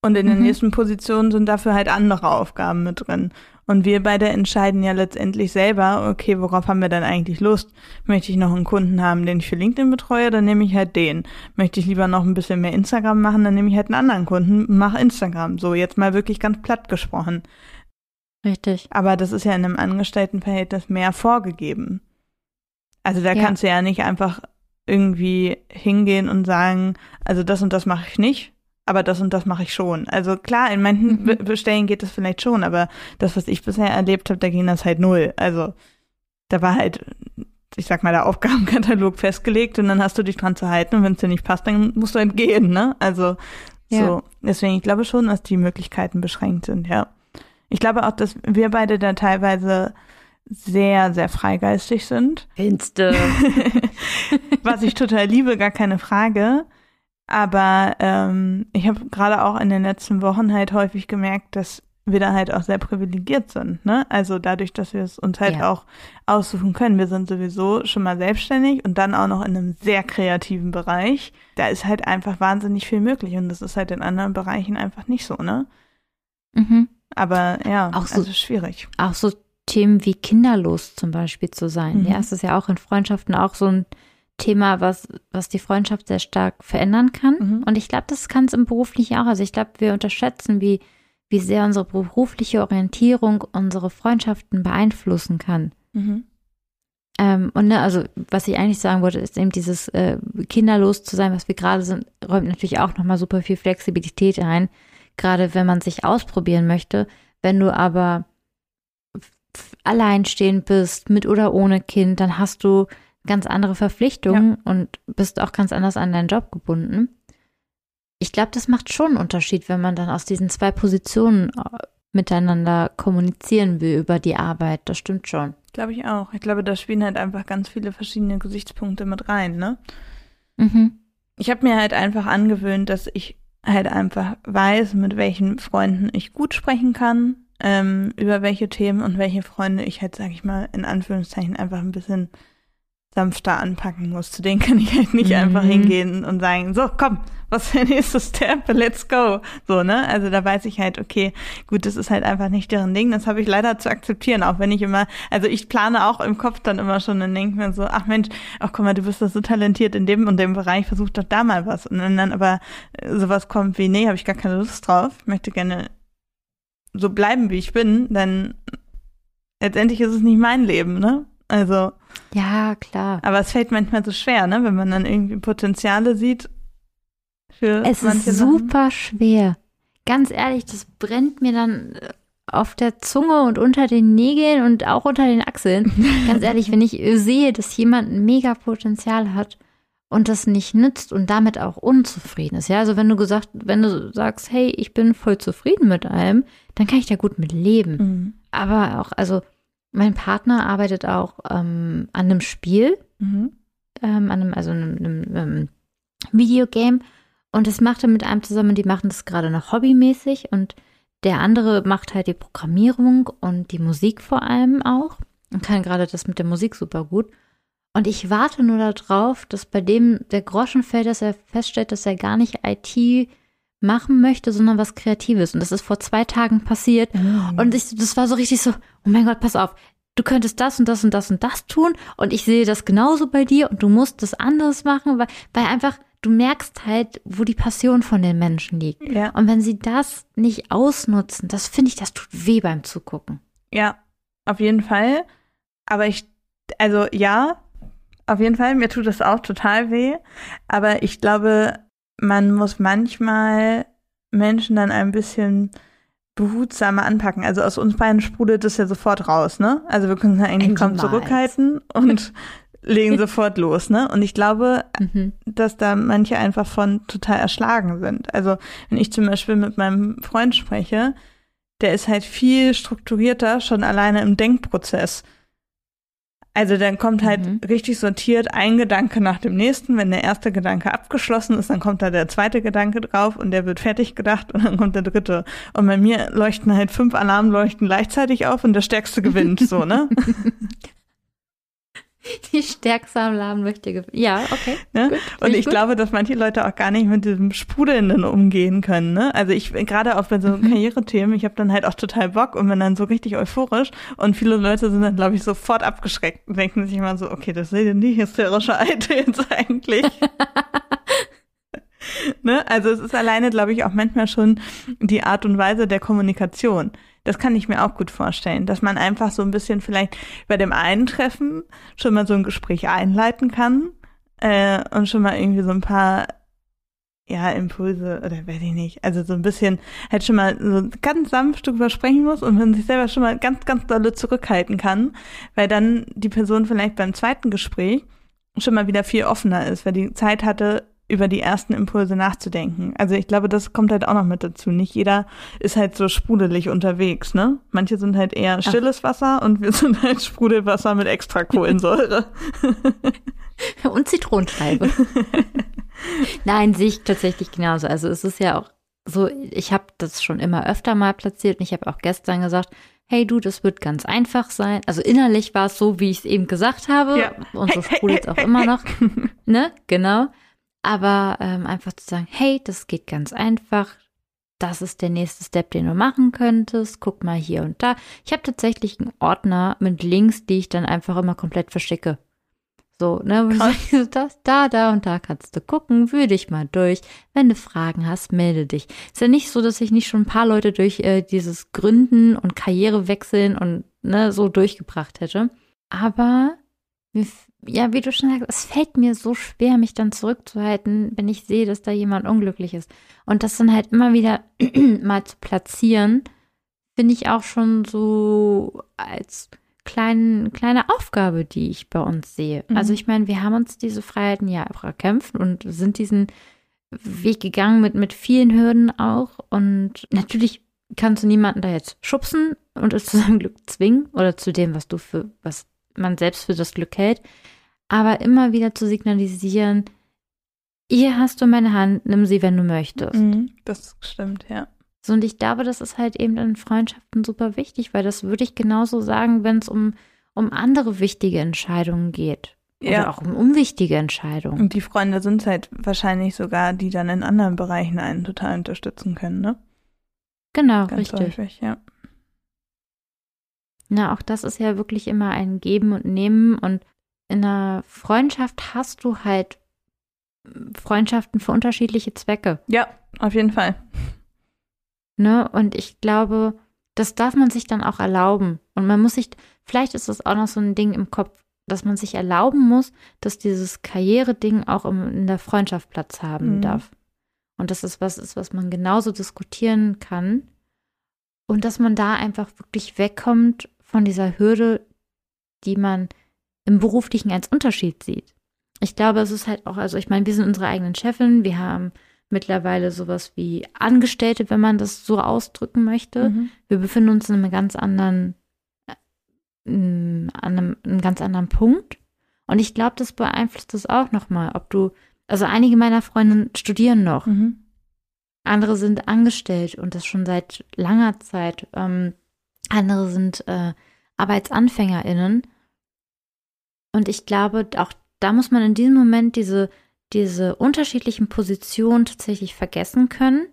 S2: Und in den
S3: Mhm.
S2: nächsten Positionen sind dafür halt andere Aufgaben mit drin. Und wir beide entscheiden ja letztendlich selber, okay, worauf haben wir denn eigentlich Lust? Möchte ich noch einen Kunden haben, den ich für LinkedIn betreue, dann nehme ich halt den. Möchte ich lieber noch ein bisschen mehr Instagram machen, dann nehme ich halt einen anderen Kunden, mach Instagram. So, jetzt mal wirklich ganz platt gesprochen.
S3: Richtig.
S2: Aber das ist ja in einem Angestelltenverhältnis mehr vorgegeben. Also da
S3: Ja.
S2: kannst du ja nicht einfach irgendwie hingehen und sagen, also das und das mache ich nicht, aber das und das mache ich schon. Also klar, in manchen
S3: Mhm.
S2: Be Bestellen geht das vielleicht schon, aber das, was ich bisher erlebt habe, da ging das halt null. Also da war halt, ich sag mal, der Aufgabenkatalog festgelegt und dann hast du dich dran zu halten und wenn es dir nicht passt, dann musst du entgehen, ne? Also
S3: Ja.
S2: so. Deswegen, ich glaube schon, dass die Möglichkeiten beschränkt sind, ja. Ich glaube auch, dass wir beide da teilweise sehr, sehr freigeistig sind.
S3: Findste.
S2: Was ich total liebe, gar keine Frage. Aber ähm, ich habe gerade auch in den letzten Wochen halt häufig gemerkt, dass wir da halt auch sehr privilegiert sind. Ne? Also dadurch, dass wir es uns halt
S3: Ja.
S2: auch aussuchen können. Wir sind sowieso schon mal selbstständig und dann auch noch in einem sehr kreativen Bereich. Da ist halt einfach wahnsinnig viel möglich und das ist halt in anderen Bereichen einfach nicht so, ne?
S3: mhm.
S2: Aber ja,
S3: Auch so-
S2: also schwierig.
S3: auch so Themen wie kinderlos zum Beispiel zu sein.
S2: Mhm.
S3: Ja, es ist ja auch in Freundschaften auch so ein Thema, was, was die Freundschaft sehr stark verändern kann.
S2: Mhm.
S3: Und ich glaube, das kann es im Beruflichen auch. Also ich glaube, wir unterschätzen, wie, wie sehr unsere berufliche Orientierung unsere Freundschaften beeinflussen kann.
S2: Mhm.
S3: Ähm, und ne, also was ich eigentlich sagen wollte, ist eben dieses äh, kinderlos zu sein, was wir gerade sind, räumt natürlich auch nochmal super viel Flexibilität ein, gerade wenn man sich ausprobieren möchte. Wenn du aber alleinstehend bist, mit oder ohne Kind, dann hast du ganz andere Verpflichtungen und bist auch ganz anders an deinen Job gebunden. Ich glaube, das macht schon einen Unterschied, wenn man dann aus diesen zwei Positionen äh, miteinander kommunizieren will über die Arbeit. Das stimmt schon.
S2: Glaube ich auch. Ich glaube, da spielen halt einfach ganz viele verschiedene Gesichtspunkte mit rein, ne?
S3: Mhm.
S2: Ich habe mir halt einfach angewöhnt, dass ich halt einfach weiß, mit welchen Freunden ich gut sprechen kann, ähm, über welche Themen und welche Freunde ich halt, sag ich mal, in Anführungszeichen einfach ein bisschen sanfter anpacken muss. Zu denen kann ich halt nicht
S3: Mhm.
S2: einfach hingehen und sagen, so, komm, was ist der nächste Step? Let's go. So, ne? Also da weiß ich halt, okay, gut, das ist halt einfach nicht deren Ding. Das habe ich leider zu akzeptieren, auch wenn ich immer, also ich plane auch im Kopf dann immer schon und denke mir so, ach Mensch, ach guck mal, du bist doch so talentiert in dem und dem Bereich, versuch doch da mal was. Und wenn dann aber äh, sowas kommt wie, nee, habe ich gar keine Lust drauf, ich möchte gerne so bleiben, wie ich bin, dann letztendlich ist es nicht mein Leben, ne? Also,
S3: Ja, klar.
S2: aber es fällt manchmal so schwer, ne? Wenn man dann irgendwie Potenziale sieht für
S3: Es ist
S2: Sachen.
S3: super schwer. Ganz ehrlich, das brennt mir dann äh, auf der Zunge und unter den Nägeln und auch unter den Achseln. Ganz ehrlich, wenn ich äh, sehe, dass jemand ein mega Potenzial hat und das nicht nützt und damit auch unzufrieden ist. Ja, also wenn du gesagt, wenn du sagst, hey, ich bin voll zufrieden mit allem, dann kann ich da gut mit leben.
S2: Mhm.
S3: Aber auch, also mein Partner arbeitet auch ähm, an einem Spiel,
S2: Mhm.
S3: ähm, an einem, also einem, einem ähm, Videogame. Und das macht er mit einem zusammen, die machen das gerade noch hobbymäßig und der andere macht halt die Programmierung und die Musik vor allem auch und kann gerade das mit der Musik super gut. Und ich warte nur darauf, dass bei dem der Groschen fällt, dass er feststellt, dass er gar nicht IT machen möchte, sondern was Kreatives. Und das ist vor zwei Tagen passiert. Und ich, das war so richtig so, oh mein Gott, pass auf, du könntest das und das und das und das tun und ich sehe das genauso bei dir und du musst das anderes machen, weil, weil einfach, du merkst halt, wo die Passion von den Menschen liegt.
S2: Ja,
S3: Und wenn sie das nicht ausnutzen, das finde ich, das tut weh beim Zugucken.
S2: ja, auf jeden Fall. Aber ich, also ja, auf jeden Fall. Mir tut das auch total weh. Aber ich glaube, man muss manchmal Menschen dann ein bisschen behutsamer anpacken. Also aus uns beiden sprudelt das ja sofort raus, ne? Also wir können es eigentlich kaum zurückhalten und legen sofort los, ne? Und ich glaube, mhm. dass da manche einfach von total erschlagen sind. Also wenn ich zum Beispiel mit meinem Freund spreche, der ist halt viel strukturierter schon alleine im Denkprozess. Also dann kommt halt mhm. richtig sortiert ein Gedanke nach dem nächsten. Wenn der erste Gedanke abgeschlossen ist, dann kommt da der zweite Gedanke drauf und der wird fertig gedacht und dann kommt der dritte. Und bei mir leuchten halt fünf Alarmleuchten gleichzeitig auf und der stärkste gewinnt, so, ne?
S3: Die stärkste Alarm möchte gewinnen. Ja, okay.
S2: Ne? Gut, und ich gut. glaube, dass manche Leute auch gar nicht mit diesem Sprudelnden umgehen können. Ne? Also ich gerade auch bei so mhm. Karrierethemen, ich habe dann halt auch total Bock und bin dann so richtig euphorisch und viele Leute sind dann, glaube ich, sofort abgeschreckt und denken sich immer so, okay, das ist die hysterische Alte jetzt eigentlich. ne? Also es ist alleine, glaube ich, auch manchmal schon die Art und Weise der Kommunikation. Das kann ich mir auch gut vorstellen, dass man einfach so ein bisschen vielleicht bei dem einen Treffen schon mal so ein Gespräch einleiten kann äh, und schon mal irgendwie so ein paar ja, Impulse oder weiß ich nicht, also so ein bisschen halt schon mal so ganz sanft drüber sprechen muss und man sich selber schon mal ganz, ganz dolle zurückhalten kann, weil dann die Person vielleicht beim zweiten Gespräch schon mal wieder viel offener ist, weil die Zeit hatte, über die ersten Impulse nachzudenken. Also ich glaube, das kommt halt auch noch mit dazu. Nicht jeder ist halt so sprudelig unterwegs, ne? Manche sind halt eher stilles Wasser und wir sind halt Sprudelwasser mit extra Kohlensäure.
S3: und Zitronenscheibe. Nein, sehe ich tatsächlich genauso. Also es ist ja auch so, ich habe das schon immer öfter mal platziert und ich habe auch gestern gesagt, hey du, das wird ganz einfach sein. Also innerlich war es so, wie ich es eben gesagt habe. Ja. Und so sprudelt es auch immer noch. ne? Genau. Aber ähm, einfach zu sagen, hey, das geht ganz einfach. Das ist der nächste Step, den du machen könntest. Guck mal hier und da. Ich habe tatsächlich einen Ordner mit Links, die ich dann einfach immer komplett verschicke. So, ne, das, da, da und da kannst du gucken, wühl dich mal durch. Wenn du Fragen hast, melde dich. Ist ja nicht so, dass ich nicht schon ein paar Leute durch äh, dieses Gründen und Karrierewechseln und ne, so durchgebracht hätte. Aber mir ja, wie du schon sagst, es fällt mir so schwer, mich dann zurückzuhalten, wenn ich sehe, dass da jemand unglücklich ist. Und das dann halt immer wieder mal zu platzieren, finde ich auch schon so als klein, kleine Aufgabe, die ich bei uns sehe. Mhm. Also ich meine, wir haben uns diese Freiheiten ja auch erkämpft und sind diesen Weg gegangen mit, mit vielen Hürden auch. Und natürlich kannst du niemanden da jetzt schubsen und es zu seinem Glück zwingen oder zu dem, was du für, was man selbst für das Glück hält, aber immer wieder zu signalisieren, hier hast du meine Hand, nimm sie, wenn du möchtest. Mhm,
S2: das stimmt, ja.
S3: So, und ich glaube, das ist halt eben in Freundschaften super wichtig, weil das würde ich genauso sagen, wenn es um, um andere wichtige Entscheidungen geht. Ja. Oder auch um unwichtige Entscheidungen.
S2: Und die Freunde sind halt wahrscheinlich sogar, die dann in anderen Bereichen einen total unterstützen können, ne?
S3: Genau, Ganz richtig.
S2: Häufig, ja.
S3: Na, auch das ist ja wirklich immer ein Geben und Nehmen und in einer Freundschaft hast du halt Freundschaften für unterschiedliche Zwecke.
S2: Ja, auf jeden Fall.
S3: Ne? Und ich glaube, das darf man sich dann auch erlauben. Und man muss sich, vielleicht ist das auch noch so ein Ding im Kopf, dass man sich erlauben muss, dass dieses Karriere-Ding auch in der Freundschaft Platz haben mhm. darf. Und dass es was ist, was man genauso diskutieren kann. Und dass man da einfach wirklich wegkommt von dieser Hürde, die man im Beruflichen als Unterschied sieht. Ich glaube, es ist halt auch, also ich meine, wir sind unsere eigenen Chefin, wir haben mittlerweile sowas wie Angestellte, wenn man das so ausdrücken möchte. Mhm. Wir befinden uns in einem ganz anderen, äh, an einem, einem ganz anderen Punkt. Und ich glaube, das beeinflusst das auch nochmal, ob du, also einige meiner Freunde studieren noch. Mhm. Andere sind angestellt und das schon seit langer Zeit. Ähm, andere sind äh, ArbeitsanfängerInnen. Und ich glaube, auch da muss man in diesem Moment diese, diese unterschiedlichen Positionen tatsächlich vergessen können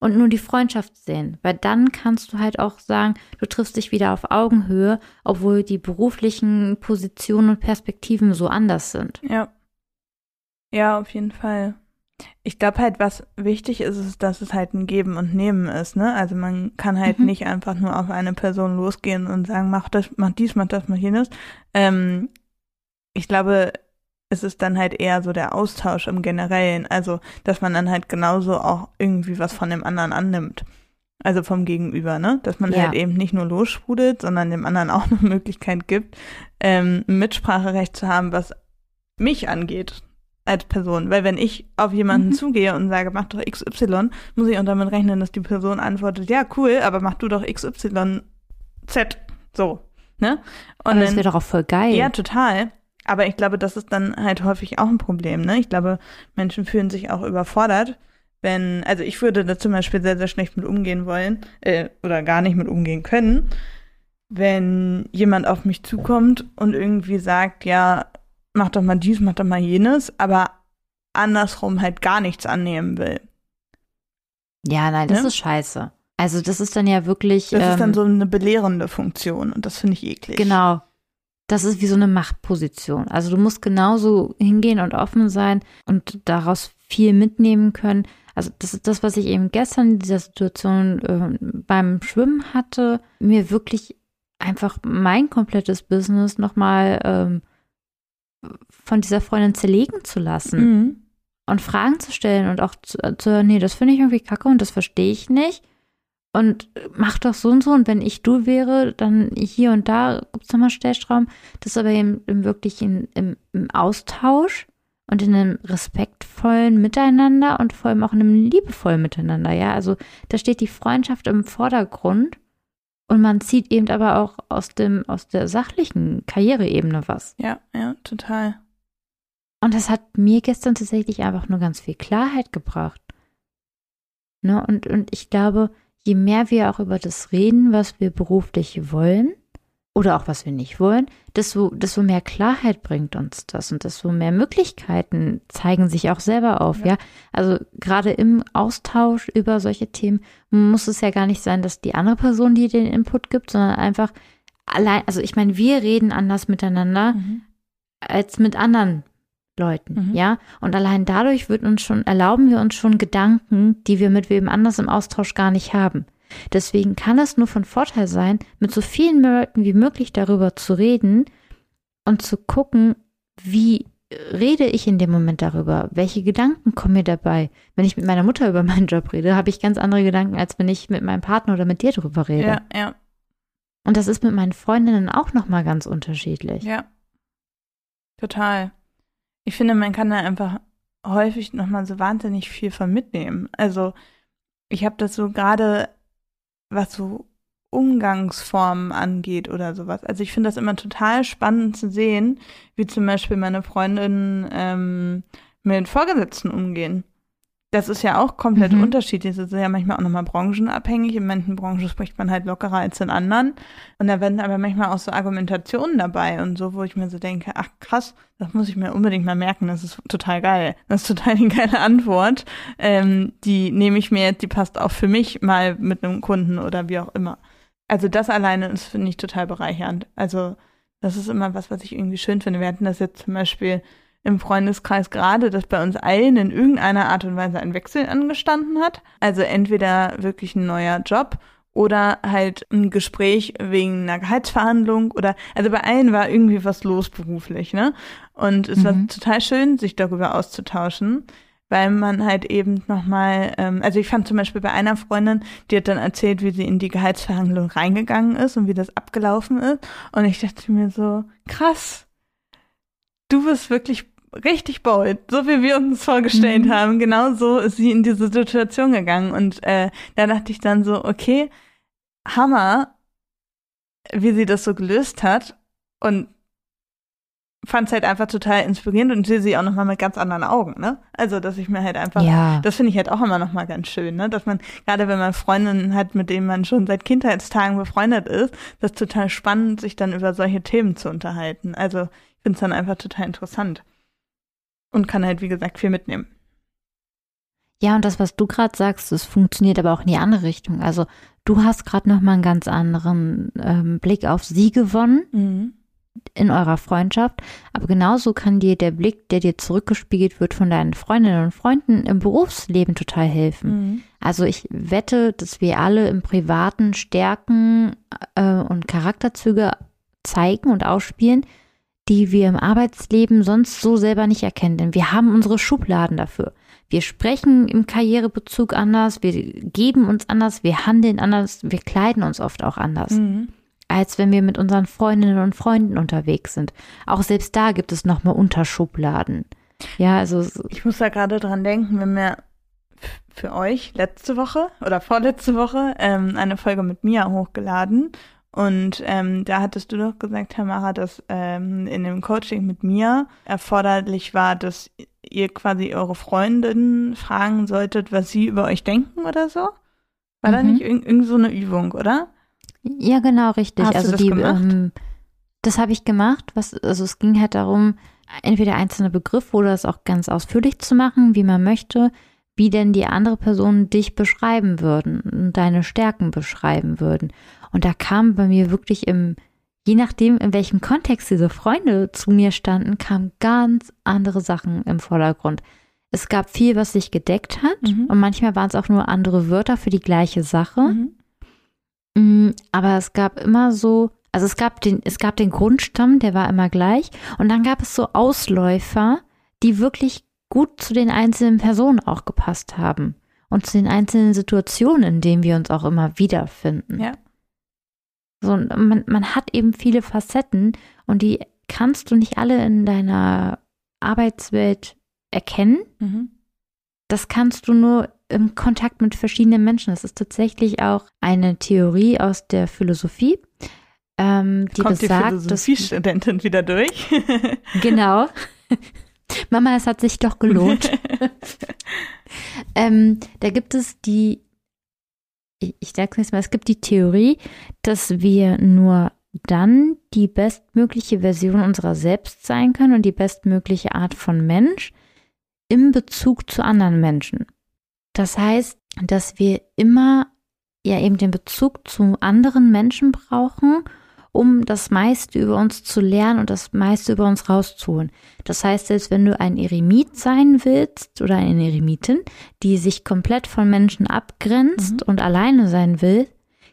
S3: und nur die Freundschaft sehen. Weil dann kannst du halt auch sagen, du triffst dich wieder auf Augenhöhe, obwohl die beruflichen Positionen und Perspektiven so anders sind.
S2: Ja. Ja, auf jeden Fall. Ich glaube halt, was wichtig ist, ist, dass es halt ein Geben und Nehmen ist, ne? Also man kann halt mhm. nicht einfach nur auf eine Person losgehen und sagen, mach das, mach dies, mach das, mach jenes. Ähm, ich glaube, ist es dann halt eher so der Austausch im Generellen. Also, dass man dann halt genauso auch irgendwie was von dem anderen annimmt. Also vom Gegenüber, ne? Dass man
S3: Ja.
S2: halt eben nicht nur lossprudelt, sondern dem anderen auch eine Möglichkeit gibt, ähm, ein Mitspracherecht zu haben, was mich angeht als Person. Weil wenn ich auf jemanden
S3: Mhm.
S2: zugehe und sage, mach doch XY, muss ich auch damit rechnen, dass die Person antwortet, ja, cool, aber mach du doch XYZ. So, ne? Und
S3: Aber das
S2: dann-
S3: wäre doch auch voll geil.
S2: ja, total. Aber ich glaube, das ist dann halt häufig auch ein Problem. Ne? Ich glaube, Menschen fühlen sich auch überfordert, wenn, also ich würde da zum Beispiel sehr, sehr schlecht mit umgehen wollen äh, oder gar nicht mit umgehen können, wenn jemand auf mich zukommt und irgendwie sagt, ja, mach doch mal dies, mach doch mal jenes, aber andersrum halt gar nichts annehmen will.
S3: Ja, nein, das
S2: Ne?
S3: ist scheiße. Also das ist dann ja wirklich.
S2: Das ist
S3: ähm,
S2: dann so eine belehrende Funktion und das finde ich eklig.
S3: Genau. Das ist wie so eine Machtposition. Also du musst genauso hingehen und offen sein und daraus viel mitnehmen können. Also das ist das, was ich eben gestern in dieser Situation äh, beim Schwimmen hatte, mir wirklich einfach mein komplettes Business nochmal ähm, von dieser Freundin zerlegen zu lassen
S2: Mhm.
S3: und Fragen zu stellen und auch zu, zu hören, nee, das finde ich irgendwie kacke und das verstehe ich nicht. Und mach doch so und so. Und wenn ich du wäre, dann hier und da gibt es nochmal Stellschrauben. Das ist aber eben, eben wirklich in, im, im Austausch und in einem respektvollen Miteinander und vor allem auch in einem liebevollen Miteinander. Ja, also da steht die Freundschaft im Vordergrund und man zieht eben aber auch aus dem, aus der sachlichen Karriereebene was.
S2: Ja, ja, total.
S3: Und das hat mir gestern tatsächlich einfach nur ganz viel Klarheit gebracht. Ne? Und, und ich glaube, je mehr wir auch über das reden, was wir beruflich wollen oder auch was wir nicht wollen, desto, desto mehr Klarheit bringt uns das und desto mehr Möglichkeiten zeigen sich auch selber auf. Ja,
S2: Ja.
S3: also gerade im Austausch über solche Themen muss es ja gar nicht sein, dass die andere Person dir den Input gibt, sondern einfach allein, also ich meine, wir reden anders miteinander
S2: Mhm.
S3: als mit anderen Leuten,
S2: Mhm.
S3: ja. Und allein dadurch wird uns schon, erlauben wir uns schon Gedanken, die wir mit wem anders im Austausch gar nicht haben. Deswegen kann es nur von Vorteil sein, mit so vielen Leuten wie möglich darüber zu reden und zu gucken, wie rede ich in dem Moment darüber? Welche Gedanken kommen mir dabei? Wenn ich mit meiner Mutter über meinen Job rede, habe ich ganz andere Gedanken, als wenn ich mit meinem Partner oder mit dir darüber rede.
S2: Ja, ja,
S3: Und das ist mit meinen Freundinnen auch nochmal ganz unterschiedlich.
S2: ja. Total. Ich finde, man kann da einfach häufig nochmal so wahnsinnig viel von mitnehmen. Also, ich habe das so gerade, was so Umgangsformen angeht oder sowas. Also ich finde das immer total spannend zu sehen, wie zum Beispiel meine Freundinnen ähm, mit Vorgesetzten umgehen. Das ist ja auch komplett
S3: Mhm.
S2: unterschiedlich. Das ist ja manchmal auch nochmal branchenabhängig. In manchen Branchen spricht man halt lockerer als in anderen. Und da werden aber manchmal auch so Argumentationen dabei und so, wo ich mir so denke, ach krass, das muss ich mir unbedingt mal merken. Das ist total geil. Das ist total die geile Antwort. Ähm, die nehme ich mir jetzt, die passt auch für mich mal mit einem Kunden oder wie auch immer. Also das alleine ist, finde ich, total bereichernd. Also das ist immer was, was ich irgendwie schön finde. Wir hatten das jetzt zum Beispiel im Freundeskreis gerade, dass bei uns allen in irgendeiner Art und Weise ein Wechsel angestanden hat. Also entweder wirklich ein neuer Job oder halt ein Gespräch wegen einer Gehaltsverhandlung oder also bei allen war irgendwie was los beruflich, ne? Und es war
S3: Mhm.
S2: total schön, sich darüber auszutauschen, weil man halt eben nochmal, ähm, also ich fand zum Beispiel bei einer Freundin, die hat dann erzählt, wie sie in die Gehaltsverhandlung reingegangen ist und wie das abgelaufen ist. Und ich dachte mir so, krass, du bist wirklich richtig bold, so wie wir uns vorgestellt
S3: Mhm.
S2: haben. Genau so ist sie in diese Situation gegangen. Und äh, da dachte ich dann so, okay, Hammer, wie sie das so gelöst hat. Und fand es halt einfach total inspirierend und sehe sie auch nochmal mit ganz anderen Augen, ne? Also, dass ich mir halt einfach,
S3: Ja.
S2: das finde ich halt auch immer nochmal ganz schön, ne? Dass man, gerade wenn man Freundinnen hat, mit denen man schon seit Kindheitstagen befreundet ist, das ist total spannend, sich dann über solche Themen zu unterhalten. Also, ich finde es dann einfach total interessant. Und kann halt, wie gesagt, viel mitnehmen.
S3: Ja, und das, was du gerade sagst, das funktioniert aber auch in die andere Richtung. Also du hast gerade noch mal einen ganz anderen ähm, Blick auf sie gewonnen
S2: Mhm.
S3: in eurer Freundschaft. Aber genauso kann dir der Blick, der dir zurückgespiegelt wird von deinen Freundinnen und Freunden im Berufsleben total helfen.
S2: Mhm.
S3: Also ich wette, dass wir alle im Privaten Stärken äh, und Charakterzüge zeigen und ausspielen, die wir im Arbeitsleben sonst so selber nicht erkennen. Denn wir haben unsere Schubladen dafür. Wir sprechen im Karrierebezug anders, wir geben uns anders, wir handeln anders, wir kleiden uns oft auch anders.
S2: Mhm.
S3: Als wenn wir mit unseren Freundinnen und Freunden unterwegs sind. Auch selbst da gibt es nochmal Unterschubladen. Ja, also.
S2: Ich muss da gerade dran denken, wenn wir für euch letzte Woche oder vorletzte Woche ähm, eine Folge mit Mia hochgeladen. Und ähm, da hattest du doch gesagt, Tamara, dass ähm, in dem Coaching mit mir erforderlich war, dass ihr quasi eure Freundinnen fragen solltet, was sie über euch denken oder so. War
S3: Mhm.
S2: da nicht irgend, irgend so eine Übung, oder?
S3: Ja, genau, richtig.
S2: Hast du
S3: also
S2: das
S3: die,
S2: gemacht?
S3: Ähm, das habe ich gemacht. Was, also es ging halt darum, entweder einzelne Begriffe oder es auch ganz ausführlich zu machen, wie man möchte, wie denn die andere Person dich beschreiben würden und deine Stärken beschreiben würden. Und da kam bei mir wirklich im, je nachdem, in welchem Kontext diese Freunde zu mir standen, kamen ganz andere Sachen im Vordergrund. Es gab viel, was sich gedeckt hat
S2: Mhm.
S3: und manchmal waren es auch nur andere Wörter für die gleiche Sache.
S2: Mhm.
S3: Mm, Aber es gab immer so, also es gab den, es gab den Grundstamm, der war immer gleich. Und dann gab es so Ausläufer, die wirklich gut zu den einzelnen Personen auch gepasst haben. Und zu den einzelnen Situationen, in denen wir uns auch immer wiederfinden.
S2: Ja.
S3: So, man, man hat eben viele Facetten und die kannst du nicht alle in deiner Arbeitswelt erkennen.
S2: Mhm.
S3: Das kannst du nur im Kontakt mit verschiedenen Menschen. Das ist tatsächlich auch eine Theorie aus der Philosophie, ähm, die
S2: Kommt die
S3: besagt, dass
S2: Philosophiestudentin wieder durch?
S3: genau. Mama, es hat sich doch gelohnt. ähm, da gibt es die, ich, ich sage es mal, es gibt die Theorie, dass wir nur dann die bestmögliche Version unserer selbst sein können und die bestmögliche Art von Mensch im Bezug zu anderen Menschen. Das heißt, dass wir immer ja eben den Bezug zu anderen Menschen brauchen, um das meiste über uns zu lernen und das meiste über uns rauszuholen. Das heißt, selbst wenn du ein Eremit sein willst oder eine Eremitin, die sich komplett von Menschen abgrenzt
S2: Mhm.
S3: und alleine sein will,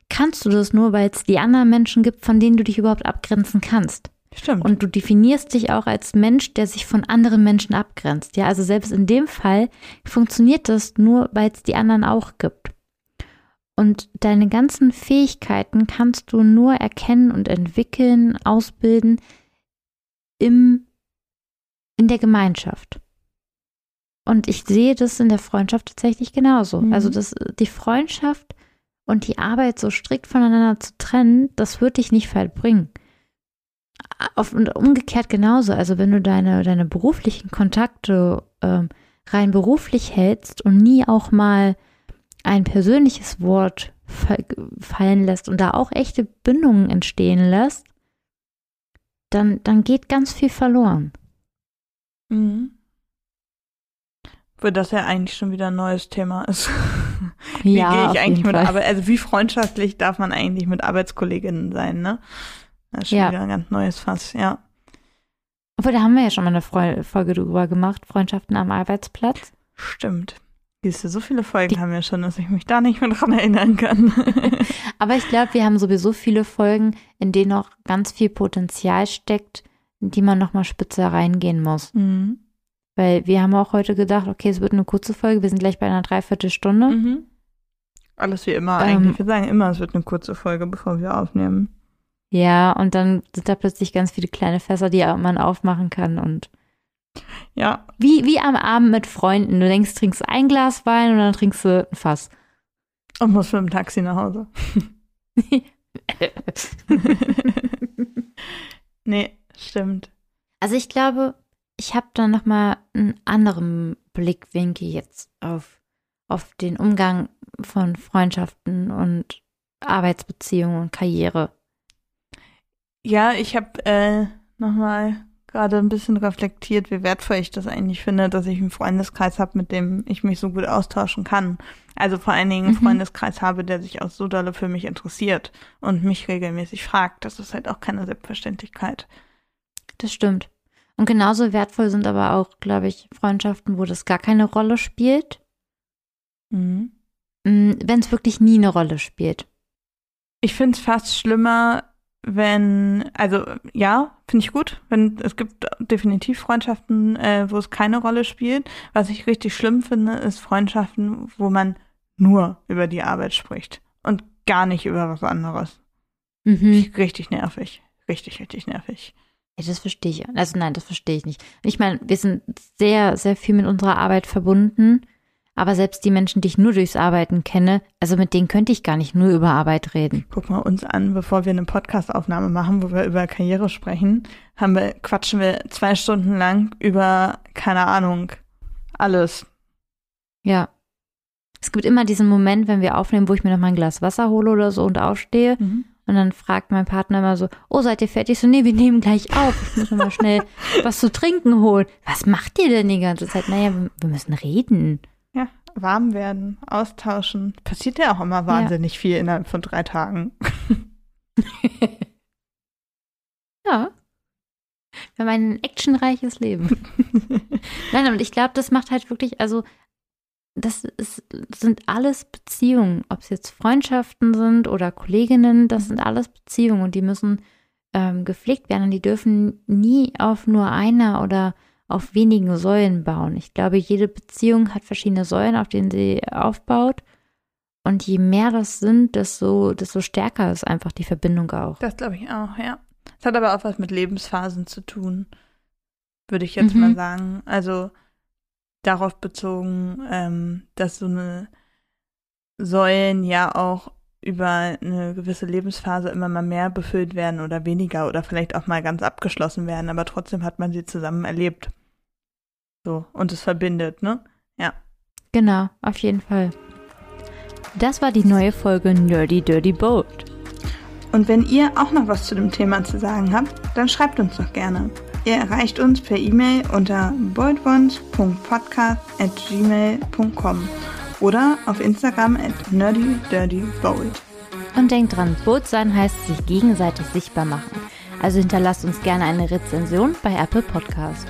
S3: kannst du das nur, weil es die anderen Menschen gibt, von denen du dich überhaupt abgrenzen kannst.
S2: Stimmt.
S3: Und du definierst dich auch als Mensch, der sich von anderen Menschen abgrenzt. Ja, also selbst in dem Fall funktioniert das nur, weil es die anderen auch gibt. Und deine ganzen Fähigkeiten kannst du nur erkennen und entwickeln, ausbilden im, in der Gemeinschaft. Und ich sehe das in der Freundschaft tatsächlich genauso.
S2: Mhm.
S3: Also das, die Freundschaft und die Arbeit so strikt voneinander zu trennen, das wird dich nicht weit bringen. Auf, und umgekehrt genauso. Also wenn du deine, deine beruflichen Kontakte ähm, rein beruflich hältst und nie auch mal ein persönliches Wort fa- fallen lässt und da auch echte Bindungen entstehen lässt, dann, dann geht ganz viel verloren.
S2: Mhm. Wo das ja eigentlich schon wieder ein neues Thema ist.
S3: ja,
S2: wie gehe
S3: auf
S2: ich eigentlich mit. Arbeit, also wie freundschaftlich darf man eigentlich mit Arbeitskolleginnen sein, ne? Das ist schon
S3: Ja.
S2: wieder ein ganz neues Fass, ja.
S3: Obwohl, da haben wir ja schon mal eine Folge drüber gemacht, Freundschaften am Arbeitsplatz.
S2: Stimmt. Siehst du, so viele Folgen
S3: Die-
S2: haben wir schon, dass ich mich da nicht mehr dran erinnern kann.
S3: Aber ich glaube, wir haben sowieso viele Folgen, in denen noch ganz viel Potenzial steckt, in die man nochmal spitzer reingehen muss.
S2: mhm.
S3: Weil wir haben auch heute gedacht, okay, es wird eine kurze Folge, wir sind gleich bei einer Dreiviertelstunde.
S2: Mhm. Alles wie immer
S3: Ähm,
S2: eigentlich. Wir sagen immer, es wird eine kurze Folge, bevor wir aufnehmen.
S3: Ja, und dann sind da plötzlich ganz viele kleine Fässer, die man aufmachen kann. Und
S2: Ja,
S3: wie, wie am Abend mit Freunden. Du denkst, trinkst ein Glas Wein und dann trinkst du ein Fass.
S2: und muss mit dem Taxi nach Hause. nee, stimmt.
S3: Also ich glaube, ich habe da nochmal einen anderen Blickwinkel jetzt auf, auf den Umgang von Freundschaften und Arbeitsbeziehungen und Karriere.
S2: Ja, ich habe äh, nochmal gerade ein bisschen reflektiert, wie wertvoll ich das eigentlich finde, dass ich einen Freundeskreis habe, mit dem ich mich so gut austauschen kann. Also vor allen Dingen einen
S3: Mhm.
S2: Freundeskreis habe, der sich auch so dolle für mich interessiert und mich regelmäßig fragt. Das ist halt auch keine Selbstverständlichkeit.
S3: Das stimmt. Und genauso wertvoll sind aber auch, glaube ich, Freundschaften, wo das gar keine Rolle spielt,
S2: Mhm.
S3: wenn es wirklich nie eine Rolle spielt.
S2: Ich finde es fast schlimmer, wenn, also ja, finde ich gut. Wenn es gibt definitiv Freundschaften, äh, wo es keine Rolle spielt. Was ich richtig schlimm finde, ist Freundschaften, wo man nur über die Arbeit spricht und gar nicht über was anderes.
S3: Mhm.
S2: Richtig nervig. Richtig, richtig nervig.
S3: Ja, das verstehe ich. Also nein, das verstehe ich nicht. Ich meine, wir sind sehr, sehr viel mit unserer Arbeit verbunden. Aber selbst die Menschen, die ich nur durchs Arbeiten kenne, also mit denen könnte ich gar nicht nur über Arbeit reden.
S2: Guck mal uns an, bevor wir eine Podcastaufnahme machen, wo wir über Karriere sprechen, haben wir, quatschen wir zwei Stunden lang über, keine Ahnung, alles.
S3: Ja. Es gibt immer diesen Moment, wenn wir aufnehmen, wo ich mir noch mal ein Glas Wasser hole oder so und aufstehe.
S2: Mhm.
S3: Und dann fragt mein Partner immer so, oh, seid ihr fertig? So, nee, wir nehmen gleich auf. Ich muss mal schnell was zu trinken holen. Was macht ihr denn die ganze Zeit? Naja, wir müssen reden.
S2: Ja, warm werden, austauschen. Passiert ja auch immer wahnsinnig viel innerhalb von drei Tagen.
S3: Ja. Wir haben ein actionreiches Leben. Nein, und ich glaube, das macht halt wirklich, also das ist, sind alles Beziehungen, ob es jetzt Freundschaften sind oder Kolleginnen, das sind alles Beziehungen und die müssen ähm, gepflegt werden und die dürfen nie auf nur einer oder auf wenigen Säulen bauen. Ich glaube, jede Beziehung hat verschiedene Säulen, auf denen sie aufbaut. Und je mehr das sind, desto, desto stärker ist einfach die Verbindung auch.
S2: Das glaube ich auch, ja. Es hat aber auch was mit Lebensphasen zu tun, würde ich jetzt
S3: Mhm.
S2: mal sagen. Also darauf bezogen, ähm, dass so eine Säulen ja auch über eine gewisse Lebensphase immer mal mehr befüllt werden oder weniger oder vielleicht auch mal ganz abgeschlossen werden, aber trotzdem hat man sie zusammen erlebt. So, und es verbindet, ne?
S3: Genau, auf jeden Fall. Das war die neue Folge Nerdy Dirty Boat.
S2: Und wenn ihr auch noch was zu dem Thema zu sagen habt, dann schreibt uns doch gerne. Ihr erreicht uns per E-Mail unter boldones.podcast@gmail.com oder auf Instagram at nerdydirtybold.
S3: Und denkt dran, Boot sein heißt sich gegenseitig sichtbar machen. Also hinterlasst uns gerne eine Rezension bei Apple Podcast.